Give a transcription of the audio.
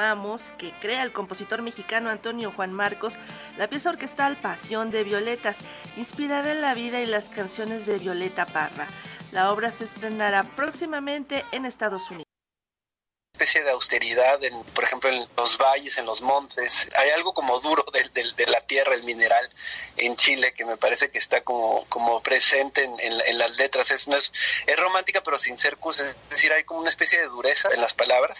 informamos que crea el compositor mexicano Antonio Juan Marcos la pieza orquestal Pasión de Violetas, inspirada en la vida y las canciones de Violeta Parra. La obra se estrenará próximamente en Estados Unidos especie de austeridad, por ejemplo, en los valles, en los montes. Hay algo como duro de, de, la tierra, el mineral en Chile, que me parece que está como, como presente en, en, las letras. Es, no es, es romántica, pero sin ser cursi. Es decir, hay como una especie de dureza en las palabras